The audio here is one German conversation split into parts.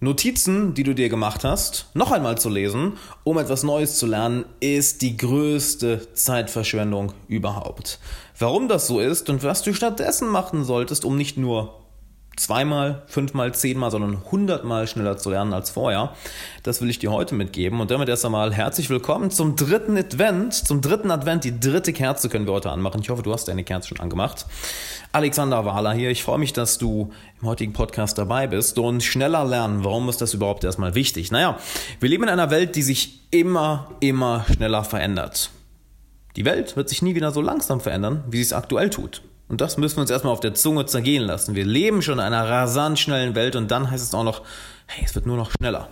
Notizen, die du dir gemacht hast, noch einmal zu lesen, um etwas Neues zu lernen, ist die größte Zeitverschwendung überhaupt. Warum das so ist und was du stattdessen machen solltest, um nicht nur zweimal, fünfmal, zehnmal, sondern hundertmal schneller zu lernen als vorher. Das will ich dir heute mitgeben. Und damit erst einmal herzlich willkommen zum dritten Advent. Zum dritten Advent, die dritte Kerze können wir heute anmachen. Ich hoffe, du hast deine Kerze schon angemacht. Alexander Wahler hier. Ich freue mich, dass du im heutigen Podcast dabei bist. Und schneller lernen, warum ist das überhaupt erstmal wichtig? Naja, wir leben in einer Welt, die sich immer, immer schneller verändert. Die Welt wird sich nie wieder so langsam verändern, wie sie es aktuell tut. Und das müssen wir uns erstmal auf der Zunge zergehen lassen. Wir leben schon in einer rasant schnellen Welt und dann heißt es auch noch, hey, es wird nur noch schneller.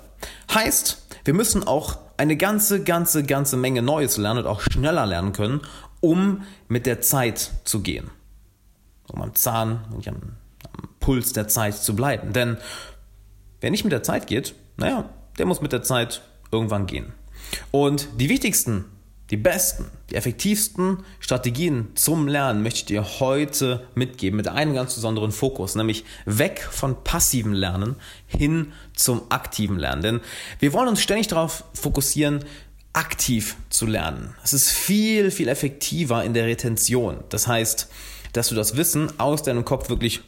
Heißt, wir müssen auch eine ganze, ganze, ganze Menge Neues lernen und auch schneller lernen können, um mit der Zeit zu gehen. Um am Zahn, am, am Puls der Zeit zu bleiben. Denn wer nicht mit der Zeit geht, naja, der muss mit der Zeit irgendwann gehen. Und die wichtigsten die besten, die effektivsten Strategien zum Lernen möchte ich dir heute mitgeben mit einem ganz besonderen Fokus, nämlich weg von passivem Lernen hin zum aktiven Lernen. Denn wir wollen uns ständig darauf fokussieren, aktiv zu lernen. Es ist viel, viel effektiver in der Retention. Das heißt, dass du das Wissen aus deinem Kopf wirklich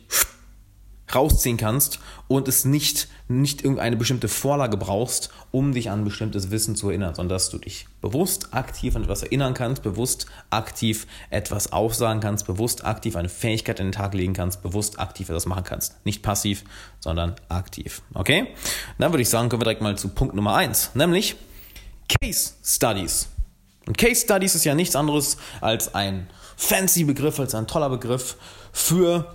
rausziehen kannst und es nicht, nicht irgendeine bestimmte Vorlage brauchst, um dich an bestimmtes Wissen zu erinnern, sondern dass du dich bewusst aktiv an etwas erinnern kannst, bewusst aktiv etwas aufsagen kannst, bewusst aktiv eine Fähigkeit in den Tag legen kannst, bewusst aktiv etwas machen kannst. Nicht passiv, sondern aktiv. Okay? Dann würde ich sagen, kommen wir direkt mal zu Punkt Nummer eins, nämlich Case Studies. Und Case Studies ist ja nichts anderes als ein fancy Begriff, als ein toller Begriff für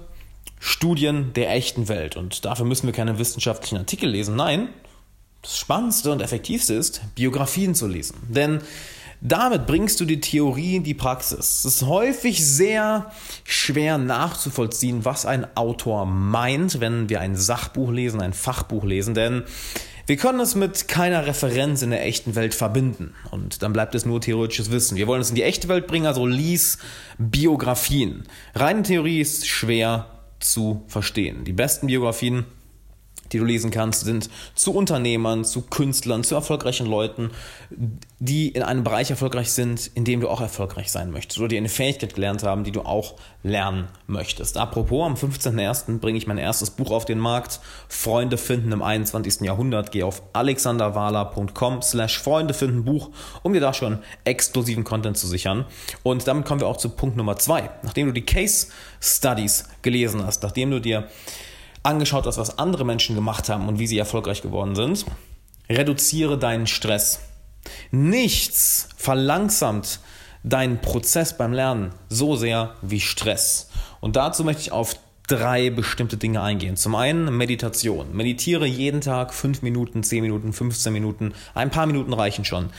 Studien der echten Welt. Und dafür müssen wir keine wissenschaftlichen Artikel lesen. Nein, das Spannendste und Effektivste ist, Biografien zu lesen. Denn damit bringst du die Theorie in die Praxis. Es ist häufig sehr schwer nachzuvollziehen, was ein Autor meint, wenn wir ein Sachbuch lesen, ein Fachbuch lesen, denn wir können es mit keiner Referenz in der echten Welt verbinden. Und dann bleibt es nur theoretisches Wissen. Wir wollen es in die echte Welt bringen, also lies Biografien. Reine Theorie ist schwer zu verstehen. Die besten Biografien, die du lesen kannst, sind zu Unternehmern, zu Künstlern, zu erfolgreichen Leuten, die in einem Bereich erfolgreich sind, in dem du auch erfolgreich sein möchtest oder die eine Fähigkeit gelernt haben, die du auch lernen möchtest. Apropos, am 15.01. bringe ich mein erstes Buch auf den Markt, Freunde finden im 21. Jahrhundert. Geh auf alexanderwala.com slash Freunde finden Buch, um dir da schon exklusiven Content zu sichern. Und damit kommen wir auch zu Punkt Nummer zwei. Nachdem du die Case Studies gelesen hast, nachdem du dir angeschaut hast, was andere Menschen gemacht haben und wie sie erfolgreich geworden sind, reduziere deinen Stress. Nichts verlangsamt deinen Prozess beim Lernen so sehr wie Stress. Und dazu möchte ich auf drei bestimmte Dinge eingehen. Zum einen Meditation. Meditiere jeden Tag fünf Minuten, zehn Minuten, 15 Minuten. Ein paar Minuten reichen schon.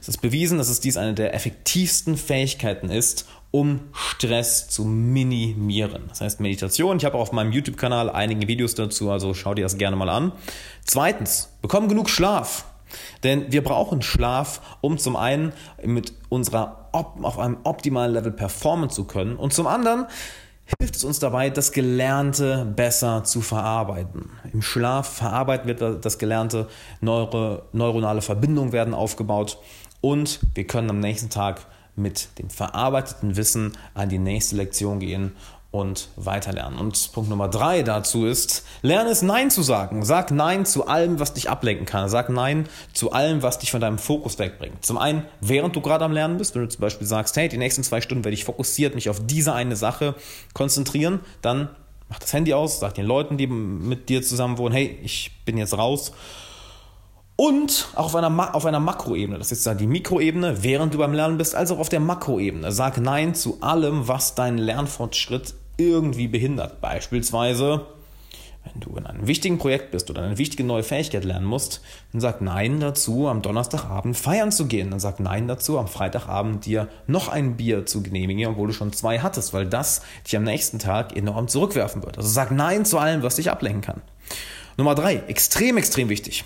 Es ist bewiesen, dass es dies eine der effektivsten Fähigkeiten ist, um Stress zu minimieren. Das heißt Meditation. Ich habe auf meinem YouTube-Kanal einige Videos dazu, also schau dir das gerne mal an. Zweitens, bekomm genug Schlaf. Denn wir brauchen Schlaf, um zum einen mit unserer auf einem optimalen Level performen zu können und zum anderen hilft es uns dabei, das Gelernte besser zu verarbeiten. Im Schlaf verarbeiten wir das Gelernte, Neuro, neuronale Verbindungen werden aufgebaut und wir können am nächsten Tag mit dem verarbeiteten Wissen an die nächste Lektion gehen und weiterlernen. Und Punkt Nummer drei dazu ist, lerne es Nein zu sagen. Sag Nein zu allem, was dich ablenken kann. Sag Nein zu allem, was dich von deinem Fokus wegbringt. Zum einen, während du gerade am Lernen bist, wenn du zum Beispiel sagst, hey, die nächsten zwei Stunden werde ich fokussiert mich auf diese eine Sache konzentrieren, dann mach das Handy aus, sag den Leuten, die mit dir zusammen wohnen, hey, ich bin jetzt raus und auch auf einer, auf einer Makroebene, das ist ja die Mikroebene, während du beim Lernen bist, als auch auf der Makroebene. Sag Nein zu allem, was deinen Lernfortschritt irgendwie behindert. Beispielsweise, wenn du in einem wichtigen Projekt bist oder eine wichtige neue Fähigkeit lernen musst, dann sag Nein dazu, am Donnerstagabend feiern zu gehen. Dann sag Nein dazu, am Freitagabend dir noch ein Bier zu genehmigen, obwohl du schon zwei hattest, weil das dich am nächsten Tag enorm zurückwerfen wird. Also sag Nein zu allem, was dich ablenken kann. Nummer drei, extrem, extrem wichtig.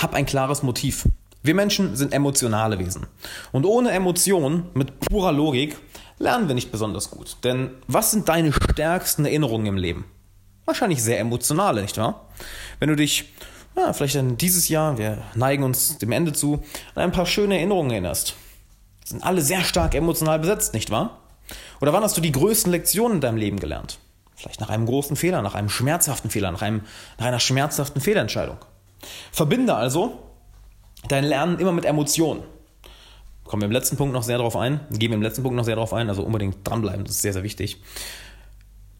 Hab ein klares Motiv. Wir Menschen sind emotionale Wesen. Und ohne Emotion, mit purer Logik, lernen wir nicht besonders gut. Denn was sind deine stärksten Erinnerungen im Leben? Wahrscheinlich sehr emotionale, nicht wahr? Wenn du dich ja, vielleicht dann dieses Jahr, wir neigen uns dem Ende zu, an ein paar schöne Erinnerungen erinnerst. Sind alle sehr stark emotional besetzt, nicht wahr? Oder wann hast du die größten Lektionen in deinem Leben gelernt? Vielleicht nach einem großen Fehler, nach einem schmerzhaften Fehler, nach, einem, nach einer schmerzhaften Fehlentscheidung. Verbinde also dein Lernen immer mit Emotionen. Kommen wir im letzten Punkt noch sehr darauf ein, gehen wir im letzten Punkt noch sehr darauf ein, also unbedingt dranbleiben, das ist sehr, sehr wichtig.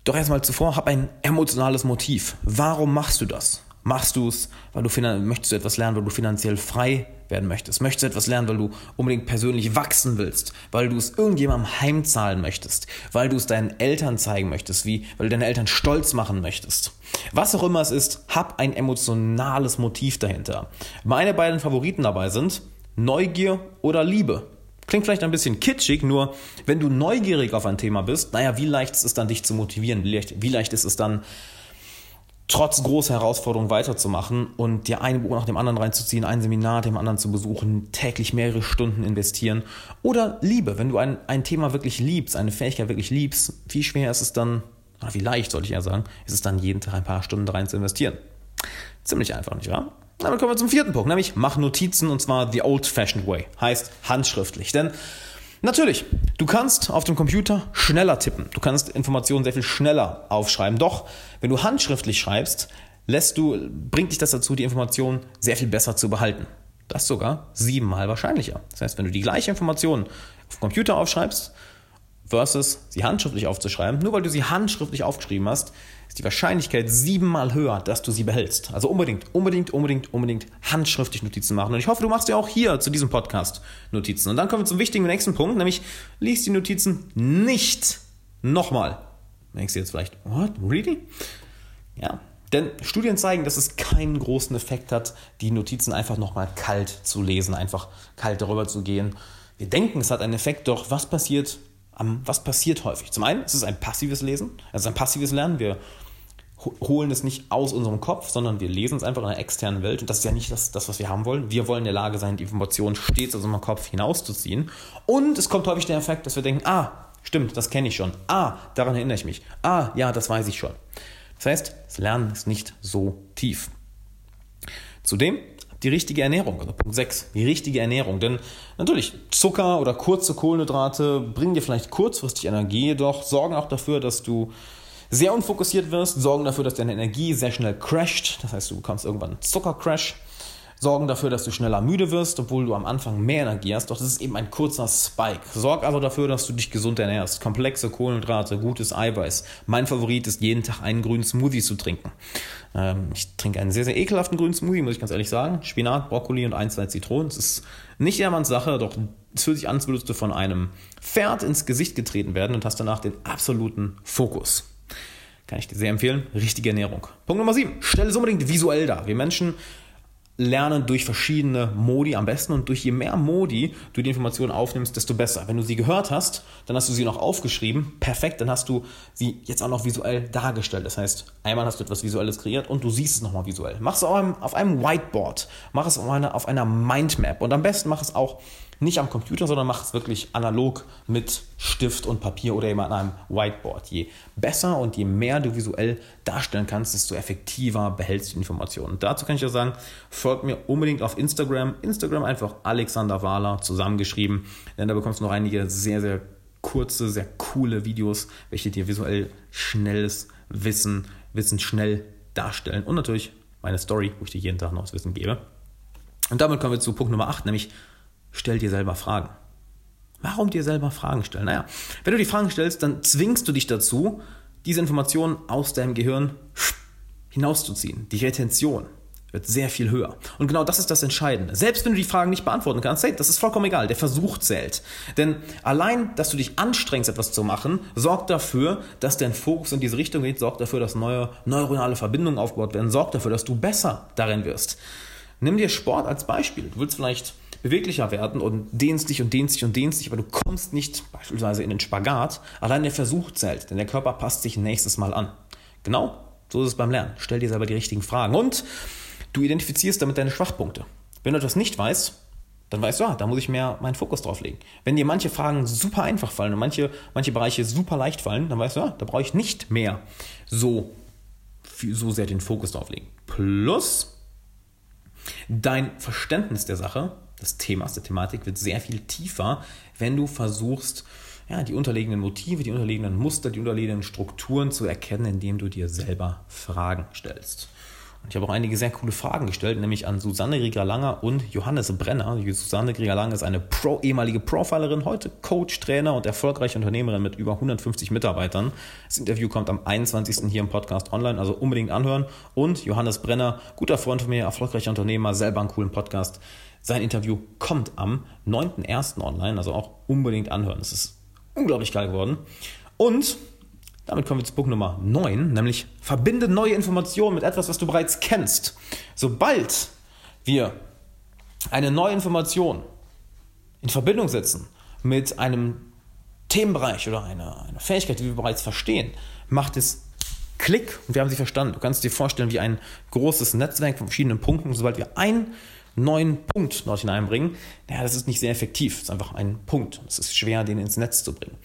Doch erstmal zuvor, hab ein emotionales Motiv. Warum machst du das? Machst du es, weil du möchtest du etwas lernen, weil du finanziell frei werden möchtest? Möchtest du etwas lernen, weil du unbedingt persönlich wachsen willst? Weil du es irgendjemandem heimzahlen möchtest? Weil du es deinen Eltern zeigen möchtest? Wie, weil du deine Eltern stolz machen möchtest? Was auch immer es ist, hab ein emotionales Motiv dahinter. Meine beiden Favoriten dabei sind Neugier oder Liebe. Klingt vielleicht ein bisschen kitschig, nur wenn du neugierig auf ein Thema bist, naja, wie leicht ist es dann, dich zu motivieren? Wie leicht, wie leicht ist es dann, trotz großer Herausforderungen weiterzumachen und dir ein Buch nach dem anderen reinzuziehen, ein Seminar dem anderen zu besuchen, täglich mehrere Stunden investieren. Oder Liebe, wenn du ein, ein Thema wirklich liebst, eine Fähigkeit wirklich liebst, wie schwer ist es dann, oder wie leicht sollte ich eher sagen, ist es dann jeden Tag ein paar Stunden rein zu investieren. Ziemlich einfach, nicht wahr? Damit kommen wir zum vierten Punkt, nämlich mach Notizen und zwar the old-fashioned way, heißt handschriftlich. Denn Natürlich, du kannst auf dem Computer schneller tippen. Du kannst Informationen sehr viel schneller aufschreiben. Doch, wenn du handschriftlich schreibst, lässt du, bringt dich das dazu, die Informationen sehr viel besser zu behalten. Das sogar siebenmal wahrscheinlicher. Das heißt, wenn du die gleiche Information auf dem Computer aufschreibst, versus sie handschriftlich aufzuschreiben, nur weil du sie handschriftlich aufgeschrieben hast, ist die Wahrscheinlichkeit siebenmal höher, dass du sie behältst. Also unbedingt, unbedingt, unbedingt, unbedingt handschriftlich Notizen machen. Und ich hoffe, du machst ja auch hier zu diesem Podcast Notizen. Und dann kommen wir zum wichtigen nächsten Punkt, nämlich liest die Notizen nicht nochmal. Denkst du jetzt vielleicht, what, really? Ja, denn Studien zeigen, dass es keinen großen Effekt hat, die Notizen einfach nochmal kalt zu lesen, einfach kalt darüber zu gehen. Wir denken, es hat einen Effekt, doch was passiert, was passiert häufig? Zum einen, es ist ein passives Lesen, es ist ein passives Lernen. Wir holen es nicht aus unserem Kopf, sondern wir lesen es einfach in einer externen Welt. Und das ist ja nicht das, das, was wir haben wollen. Wir wollen in der Lage sein, die Informationen stets aus unserem Kopf hinauszuziehen. Und es kommt häufig der Effekt, dass wir denken, ah, stimmt, das kenne ich schon. Ah, daran erinnere ich mich. Ah, ja, das weiß ich schon. Das heißt, das Lernen ist nicht so tief. Zudem die richtige Ernährung, also Punkt 6, die richtige Ernährung. Denn natürlich, Zucker oder kurze Kohlenhydrate bringen dir vielleicht kurzfristig Energie, jedoch sorgen auch dafür, dass du sehr unfokussiert wirst, sorgen dafür, dass deine Energie sehr schnell crasht. Das heißt, du bekommst irgendwann einen Zuckercrash sorgen dafür, dass du schneller müde wirst, obwohl du am Anfang mehr Energie hast. Doch das ist eben ein kurzer Spike. Sorg also dafür, dass du dich gesund ernährst. Komplexe Kohlenhydrate, gutes Eiweiß. Mein Favorit ist, jeden Tag einen grünen Smoothie zu trinken. Ähm, ich trinke einen sehr, sehr ekelhaften grünen Smoothie, muss ich ganz ehrlich sagen. Spinat, Brokkoli und ein, zwei Zitronen. Das ist nicht jedermanns Sache, doch es fühlt sich an, als würdest du von einem Pferd ins Gesicht getreten werden und hast danach den absoluten Fokus. Kann ich dir sehr empfehlen. Richtige Ernährung. Punkt Nummer 7. Stell es unbedingt visuell dar. Wir Menschen lernen durch verschiedene Modi am besten und durch je mehr Modi du die Informationen aufnimmst, desto besser. Wenn du sie gehört hast, dann hast du sie noch aufgeschrieben, perfekt, dann hast du sie jetzt auch noch visuell dargestellt. Das heißt, einmal hast du etwas Visuelles kreiert und du siehst es nochmal visuell. Mach es auf einem, auf einem Whiteboard, mach es auf einer, auf einer Mindmap und am besten mach es auch nicht am Computer, sondern mach es wirklich analog mit Stift und Papier oder eben an einem Whiteboard. Je besser und je mehr du visuell darstellen kannst, desto effektiver behältst du Informationen. Und dazu kann ich ja sagen, folgt mir unbedingt auf Instagram. Instagram einfach Alexander Wahler zusammengeschrieben, denn da bekommst du noch einige sehr, sehr kurze, sehr coole Videos, welche dir visuell schnelles Wissen, Wissen schnell darstellen und natürlich meine Story, wo ich dir jeden Tag noch das Wissen gebe. Und damit kommen wir zu Punkt Nummer 8, nämlich stell dir selber Fragen. Warum dir selber Fragen stellen? Naja, wenn du die Fragen stellst, dann zwingst du dich dazu, diese Informationen aus deinem Gehirn hinauszuziehen. Die Retention wird sehr viel höher. Und genau das ist das Entscheidende. Selbst wenn du die Fragen nicht beantworten kannst, hey, das ist vollkommen egal. Der Versuch zählt. Denn allein, dass du dich anstrengst, etwas zu machen, sorgt dafür, dass dein Fokus in diese Richtung geht, sorgt dafür, dass neue neuronale Verbindungen aufgebaut werden, sorgt dafür, dass du besser darin wirst. Nimm dir Sport als Beispiel. Du willst vielleicht beweglicher werden und dehnst dich und dehnst dich und dehnst dich, aber du kommst nicht beispielsweise in den Spagat. Allein der Versuch zählt, denn der Körper passt sich nächstes Mal an. Genau, so ist es beim Lernen. Stell dir selber die richtigen Fragen und du identifizierst damit deine Schwachpunkte. Wenn du etwas nicht weißt, dann weißt du, ah, da muss ich mehr meinen Fokus drauf legen. Wenn dir manche Fragen super einfach fallen und manche, manche Bereiche super leicht fallen, dann weißt du, ah, da brauche ich nicht mehr so so sehr den Fokus darauf legen. Plus dein Verständnis der Sache, des Themas, der Thematik wird sehr viel tiefer, wenn du versuchst, ja, die unterliegenden Motive, die unterliegenden Muster, die unterliegenden Strukturen zu erkennen, indem du dir selber Fragen stellst. Und ich habe auch einige sehr coole Fragen gestellt, nämlich an Susanne Rieger-Langer und Johannes Brenner. Susanne Rieger-Langer ist eine Pro, ehemalige Profilerin, heute Coach, Trainer und erfolgreiche Unternehmerin mit über 150 Mitarbeitern. Das Interview kommt am 21. hier im Podcast online, also unbedingt anhören. Und Johannes Brenner, guter Freund von mir, erfolgreicher Unternehmer, selber einen coolen Podcast. Sein Interview kommt am 9.1. online, also auch unbedingt anhören. Es ist unglaublich geil geworden. Und damit kommen wir zu Punkt Nummer 9, nämlich verbinde neue Informationen mit etwas, was du bereits kennst. Sobald wir eine neue Information in Verbindung setzen mit einem Themenbereich oder einer, einer Fähigkeit, die wir bereits verstehen, macht es Klick und wir haben sie verstanden. Du kannst dir vorstellen, wie ein großes Netzwerk von verschiedenen Punkten. Sobald wir ein neuen Punkt dort hineinbringen, naja, das ist nicht sehr effektiv. Das ist einfach ein Punkt. Es ist schwer, den ins Netz zu bringen.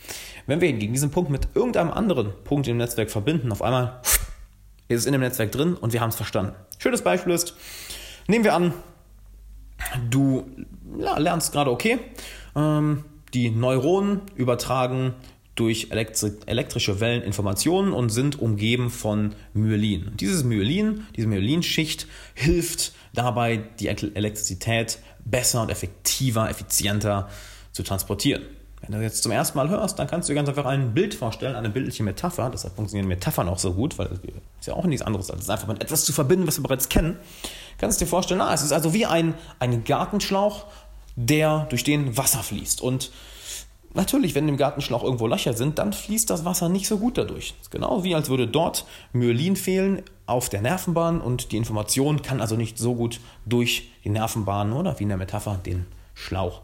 Wenn wir hingegen diesen Punkt mit irgendeinem anderen Punkt im Netzwerk verbinden, auf einmal ist es in dem Netzwerk drin und wir haben es verstanden. Schönes Beispiel ist, nehmen wir an, du ja, lernst gerade okay, ähm, die Neuronen übertragen durch elektrische Wellen Informationen und sind umgeben von Myelin. Dieses Myelin, diese Myelinschicht hilft dabei, die Elektrizität besser und effektiver, effizienter zu transportieren. Wenn du jetzt zum ersten Mal hörst, dann kannst du dir ganz einfach ein Bild vorstellen, eine bildliche Metapher. Deshalb funktionieren Metaphern auch so gut, weil es ja auch nichts anderes als einfach mit etwas zu verbinden, was wir bereits kennen. Kannst du dir vorstellen, na, es ist also wie ein, ein Gartenschlauch, der durch den Wasser fließt. Und Natürlich, wenn im Gartenschlauch irgendwo Löcher sind, dann fließt das Wasser nicht so gut dadurch. Genau wie als würde dort Myelin fehlen auf der Nervenbahn und die Information kann also nicht so gut durch die Nervenbahn oder wie in der Metapher den Schlauch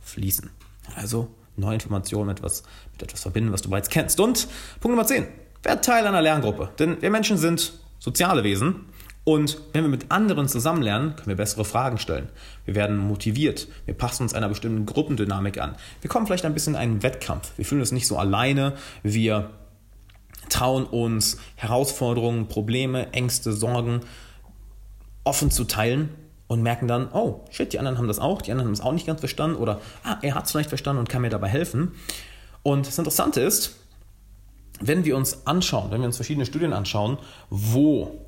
fließen. Also neue Informationen mit etwas, mit etwas verbinden, was du bereits kennst. Und Punkt Nummer 10. Werd Teil einer Lerngruppe. Denn wir Menschen sind soziale Wesen und wenn wir mit anderen zusammen lernen, können wir bessere Fragen stellen. Wir werden motiviert. Wir passen uns einer bestimmten Gruppendynamik an. Wir kommen vielleicht ein bisschen in einen Wettkampf. Wir fühlen uns nicht so alleine. Wir trauen uns Herausforderungen, Probleme, Ängste, Sorgen offen zu teilen und merken dann, oh, shit, die anderen haben das auch, die anderen haben es auch nicht ganz verstanden oder ah, er hat es vielleicht verstanden und kann mir dabei helfen. Und das Interessante ist, wenn wir uns anschauen, wenn wir uns verschiedene Studien anschauen, wo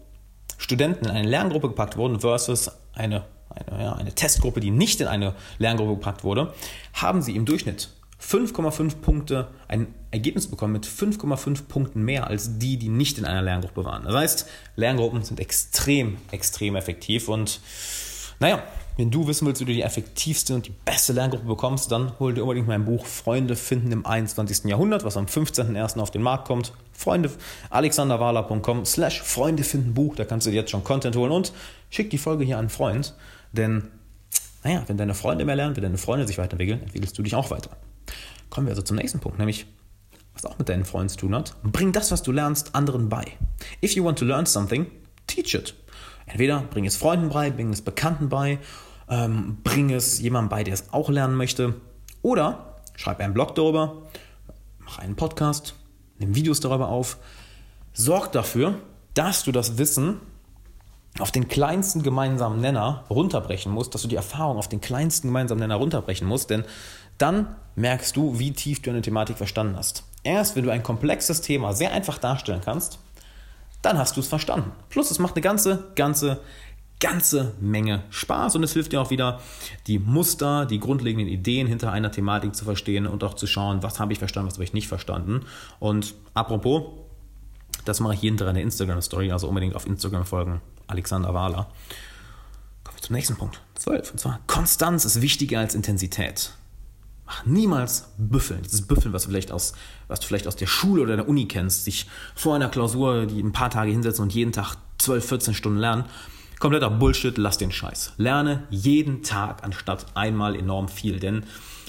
Studenten in eine Lerngruppe gepackt wurden versus eine, eine, ja, eine Testgruppe, die nicht in eine Lerngruppe gepackt wurde, haben sie im Durchschnitt 5,5 Punkte, ein Ergebnis bekommen mit 5,5 Punkten mehr als die, die nicht in einer Lerngruppe waren. Das heißt, Lerngruppen sind extrem, extrem effektiv und naja, wenn du wissen willst, wie du die effektivste und die beste Lerngruppe bekommst, dann hol dir unbedingt mein Buch Freunde finden im 21. Jahrhundert, was am 15.01. auf den Markt kommt. Freunde, alexanderwala.com slash Freunde finden Buch, da kannst du dir jetzt schon Content holen und schick die Folge hier an einen Freund, denn naja, wenn deine Freunde mehr lernen, wenn deine Freunde sich weiterentwickeln, entwickelst du dich auch weiter. Kommen wir also zum nächsten Punkt, nämlich was auch mit deinen Freunden zu tun hat. Bring das, was du lernst, anderen bei. If you want to learn something, teach it. Entweder bring es Freunden bei, bring es Bekannten bei, ähm, bring es jemandem bei, der es auch lernen möchte. Oder schreib einen Blog darüber, mach einen Podcast, nimm Videos darüber auf. Sorg dafür, dass du das Wissen auf den kleinsten gemeinsamen Nenner runterbrechen musst, dass du die Erfahrung auf den kleinsten gemeinsamen Nenner runterbrechen musst, denn dann merkst du, wie tief du eine Thematik verstanden hast. Erst wenn du ein komplexes Thema sehr einfach darstellen kannst, dann hast du es verstanden. Plus, es macht eine ganze, ganze, ganze Menge Spaß und es hilft dir auch wieder, die Muster, die grundlegenden Ideen hinter einer Thematik zu verstehen und auch zu schauen, was habe ich verstanden, was habe ich nicht verstanden. Und apropos, das mache ich hier hinter einer Instagram-Story, also unbedingt auf Instagram folgen, Alexander Wahler. Kommen wir zum nächsten Punkt, 12. Und zwar, Konstanz ist wichtiger als Intensität. Mach niemals Büffeln. Dieses Büffeln, was du vielleicht aus, was du vielleicht aus der Schule oder der Uni kennst, sich vor einer Klausur die ein paar Tage hinsetzen und jeden Tag 12, 14 Stunden lernen. Kompletter Bullshit, lass den Scheiß. Lerne jeden Tag anstatt einmal enorm viel, denn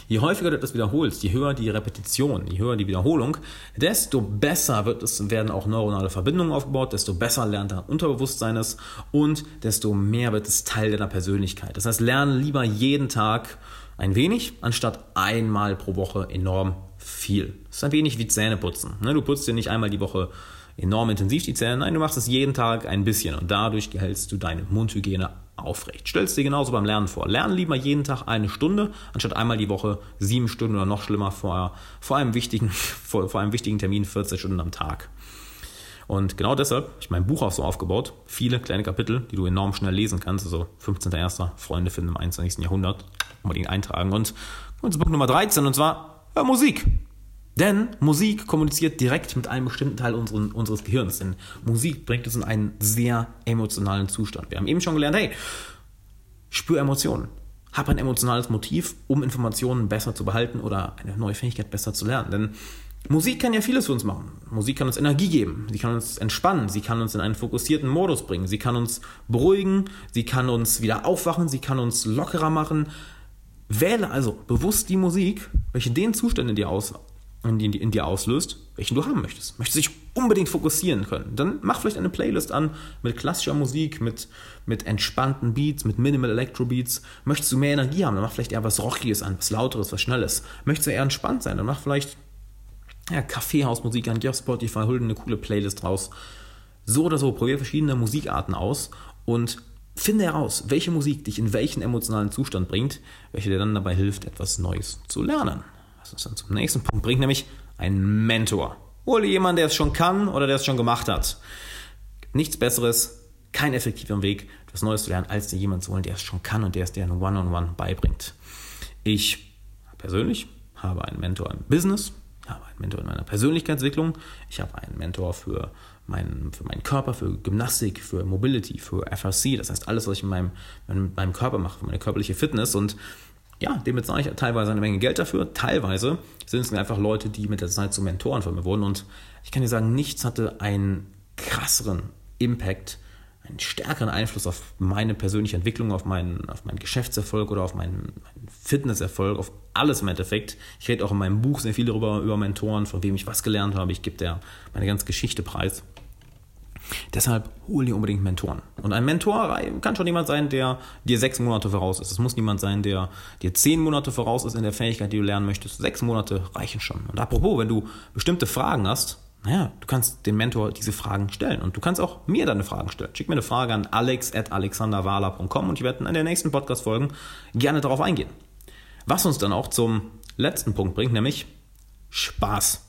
je häufiger du das wiederholst, je höher die Repetition, je höher die Wiederholung, desto besser wird es, werden auch neuronale Verbindungen aufgebaut, desto besser lernt dein Unterbewusstsein es und desto mehr wird es Teil deiner Persönlichkeit. Das heißt, lerne lieber jeden Tag ein wenig, anstatt einmal pro Woche enorm viel. Das ist ein wenig wie Zähneputzen. Ne? Du putzt dir nicht einmal die Woche enorm intensiv die Zähne. Nein, du machst es jeden Tag ein bisschen und dadurch hältst du deine Mundhygiene aufrecht. Stellst dir genauso beim Lernen vor. Lernen lieber jeden Tag eine Stunde, anstatt einmal die Woche sieben Stunden oder noch schlimmer vor, vor, einem, wichtigen, vor, vor einem wichtigen Termin 14 Stunden am Tag. Und genau deshalb habe ich mein Buch auch so aufgebaut. Viele kleine Kapitel, die du enorm schnell lesen kannst. Also 15.01. Freunde finden im 21. Jahrhundert. Unbedingt eintragen. Und und Punkt Nummer 13, und zwar ja, Musik. Denn Musik kommuniziert direkt mit einem bestimmten Teil unseren, unseres Gehirns. Denn Musik bringt uns in einen sehr emotionalen Zustand. Wir haben eben schon gelernt, hey, spür Emotionen. Hab ein emotionales Motiv, um Informationen besser zu behalten oder eine neue Fähigkeit besser zu lernen. Denn Musik kann ja vieles für uns machen. Musik kann uns Energie geben, sie kann uns entspannen, sie kann uns in einen fokussierten Modus bringen, sie kann uns beruhigen, sie kann uns wieder aufwachen, sie kann uns lockerer machen. Wähle also bewusst die Musik, welche den Zustand in dir, aus, in, in, in dir auslöst, welchen du haben möchtest. Möchtest dich unbedingt fokussieren können, dann mach vielleicht eine Playlist an mit klassischer Musik, mit, mit entspannten Beats, mit Minimal Electro Beats. Möchtest du mehr Energie haben, dann mach vielleicht eher was Rockiges an, was Lauteres, was Schnelles. Möchtest du eher entspannt sein, dann mach vielleicht ja, Kaffeehausmusik an, geh auf Spotify, hol dir eine coole Playlist raus. So oder so, probier verschiedene Musikarten aus und Finde heraus, welche Musik dich in welchen emotionalen Zustand bringt, welche dir dann dabei hilft, etwas Neues zu lernen. Was uns dann zum nächsten Punkt bringt, nämlich ein Mentor. Hol dir jemanden, der es schon kann oder der es schon gemacht hat. Nichts Besseres, kein effektiver Weg, etwas Neues zu lernen, als dir jemanden zu holen, der es schon kann und der es dir ein One-on-One -on -One beibringt. Ich persönlich habe einen Mentor im Business, habe einen Mentor in meiner Persönlichkeitsentwicklung, ich habe einen Mentor für meinen, für meinen Körper, für Gymnastik, für Mobility, für FRC, das heißt alles, was ich mit meinem, mit meinem Körper mache, für meine körperliche Fitness und ja, dem bezahle ich teilweise eine Menge Geld dafür. Teilweise sind es einfach Leute, die mit der Zeit zu Mentoren von mir wurden. Und ich kann dir sagen, nichts hatte einen krasseren Impact einen stärkeren Einfluss auf meine persönliche Entwicklung, auf meinen, auf meinen Geschäftserfolg oder auf meinen, meinen Fitnesserfolg, auf alles im Endeffekt. Ich rede auch in meinem Buch sehr viel darüber, über Mentoren, von wem ich was gelernt habe. Ich gebe der meine ganze Geschichte preis. Deshalb hol dir unbedingt Mentoren. Und ein Mentor kann schon jemand sein, der dir sechs Monate voraus ist. Es muss niemand sein, der dir zehn Monate voraus ist in der Fähigkeit, die du lernen möchtest. Sechs Monate reichen schon. Und apropos, wenn du bestimmte Fragen hast, naja, du kannst dem Mentor diese Fragen stellen und du kannst auch mir deine Fragen stellen. Schick mir eine Frage an alex.alexanderwala.com und ich werde in der nächsten Podcast-Folgen gerne darauf eingehen. Was uns dann auch zum letzten Punkt bringt, nämlich Spaß.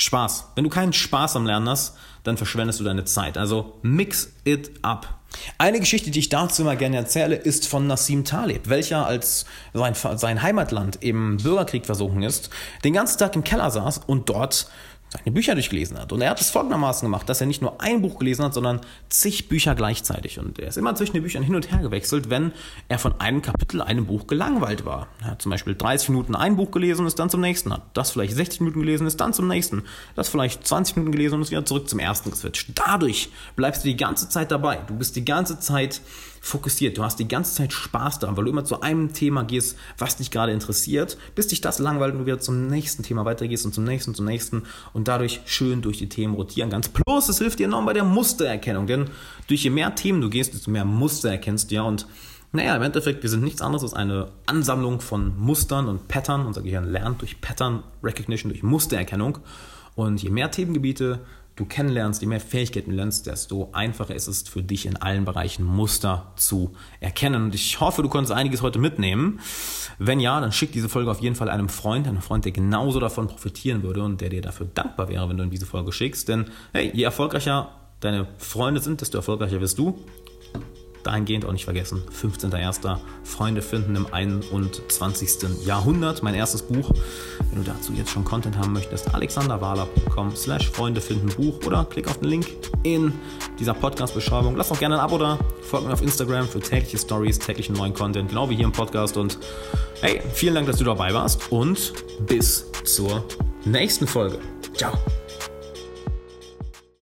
Spaß. Wenn du keinen Spaß am Lernen hast, dann verschwendest du deine Zeit. Also mix it up. Eine Geschichte, die ich dazu immer gerne erzähle, ist von Nassim Taleb, welcher als sein, sein Heimatland im Bürgerkrieg versunken ist, den ganzen Tag im Keller saß und dort seine Bücher durchgelesen hat. Und er hat es folgendermaßen gemacht, dass er nicht nur ein Buch gelesen hat, sondern zig Bücher gleichzeitig. Und er ist immer zwischen den Büchern hin und her gewechselt, wenn er von einem Kapitel, einem Buch gelangweilt war. Er hat zum Beispiel 30 Minuten ein Buch gelesen und ist dann zum nächsten. Hat das vielleicht 60 Minuten gelesen, ist dann zum nächsten. Das vielleicht 20 Minuten gelesen und ist wieder zurück zum ersten geswitcht. Dadurch bleibst du die ganze Zeit dabei. Du bist die ganze Zeit fokussiert. Du hast die ganze Zeit Spaß daran, weil du immer zu einem Thema gehst, was dich gerade interessiert, bis dich das langweilt und du wieder zum nächsten Thema weitergehst und zum nächsten, zum nächsten und dadurch schön durch die Themen rotieren kannst. Plus, es hilft dir enorm bei der Mustererkennung, denn durch je mehr Themen du gehst, desto mehr Muster erkennst du ja und naja, im Endeffekt, wir sind nichts anderes als eine Ansammlung von Mustern und Pattern. Unser Gehirn lernt durch Pattern Recognition, durch Mustererkennung. Und je mehr Themengebiete du kennenlernst, je mehr Fähigkeiten lernst, desto einfacher ist es für dich in allen Bereichen Muster zu erkennen. Und ich hoffe, du konntest einiges heute mitnehmen. Wenn ja, dann schick diese Folge auf jeden Fall einem Freund, einem Freund, der genauso davon profitieren würde und der dir dafür dankbar wäre, wenn du ihm diese Folge schickst. Denn hey, je erfolgreicher deine Freunde sind, desto erfolgreicher wirst du dahingehend auch nicht vergessen, 15.01. Freunde finden im 21. Jahrhundert, mein erstes Buch. Wenn du dazu jetzt schon Content haben möchtest, alexanderwahler.com slash Freunde finden Buch oder klick auf den Link in dieser Podcast-Beschreibung. Lass auch gerne ein Abo da, folg mir auf Instagram für tägliche Stories, täglichen neuen Content, genau wie hier im Podcast und hey, vielen Dank, dass du dabei warst und bis zur nächsten Folge. Ciao.